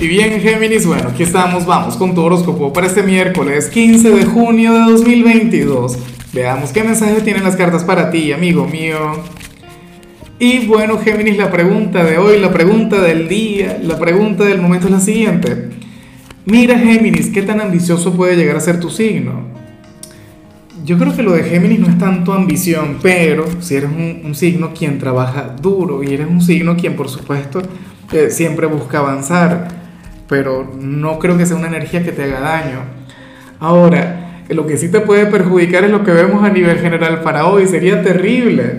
Y bien, Géminis, bueno, aquí estamos, vamos con tu horóscopo para este miércoles 15 de junio de 2022. Veamos qué mensaje tienen las cartas para ti, amigo mío. Y bueno, Géminis, la pregunta de hoy, la pregunta del día, la pregunta del momento es la siguiente. Mira, Géminis, ¿qué tan ambicioso puede llegar a ser tu signo? Yo creo que lo de Géminis no es tanto ambición, pero si eres un, signo quien trabaja duro y eres un signo quien, por supuesto, eh, siempre busca avanzar pero no creo que sea una energía que te haga daño. Ahora, lo que sí te puede perjudicar es lo que vemos a nivel general para hoy, sería terrible.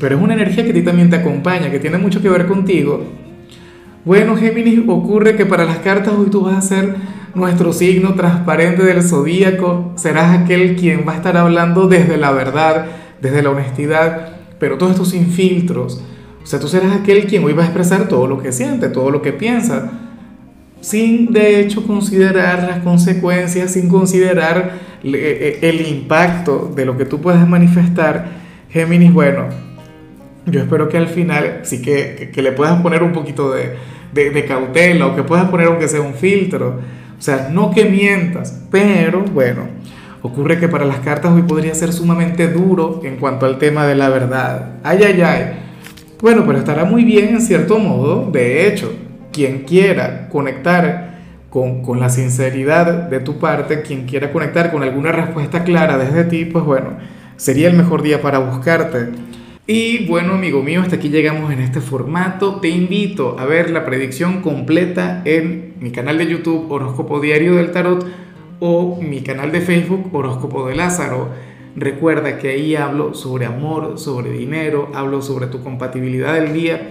Pero es una energía que a ti también te acompaña, que tiene mucho que ver contigo. Bueno, Géminis, ocurre que para las cartas hoy tú vas a ser nuestro signo transparente del zodíaco, serás aquel quien va a estar hablando desde la verdad, desde la honestidad, pero todo esto sin filtros. O sea, tú serás aquel quien hoy va a expresar todo lo que siente, todo lo que piensa sin de hecho considerar las consecuencias, sin considerar eh, eh, el impacto de lo que tú puedes manifestar, Géminis, bueno, yo espero que al final sí que, que, le puedas poner un poquito de, de, de, cautela o que puedas poner aunque sea un filtro. O sea, no que mientas, pero bueno, ocurre que para las cartas hoy podría ser sumamente duro en cuanto al tema de la verdad. Ay, ay, ay. Bueno, pero estará muy bien en cierto modo, de hecho quien quiera conectar con, con, la sinceridad de tu parte, quien quiera conectar con alguna respuesta clara desde ti, pues bueno, sería el mejor día para buscarte. Y bueno, amigo mío, hasta aquí llegamos en este formato. Te invito a ver la predicción completa en mi canal de YouTube Horóscopo Diario del Tarot o mi canal de Facebook Horóscopo de Lázaro. Recuerda que ahí hablo sobre amor, sobre dinero, hablo sobre tu compatibilidad del día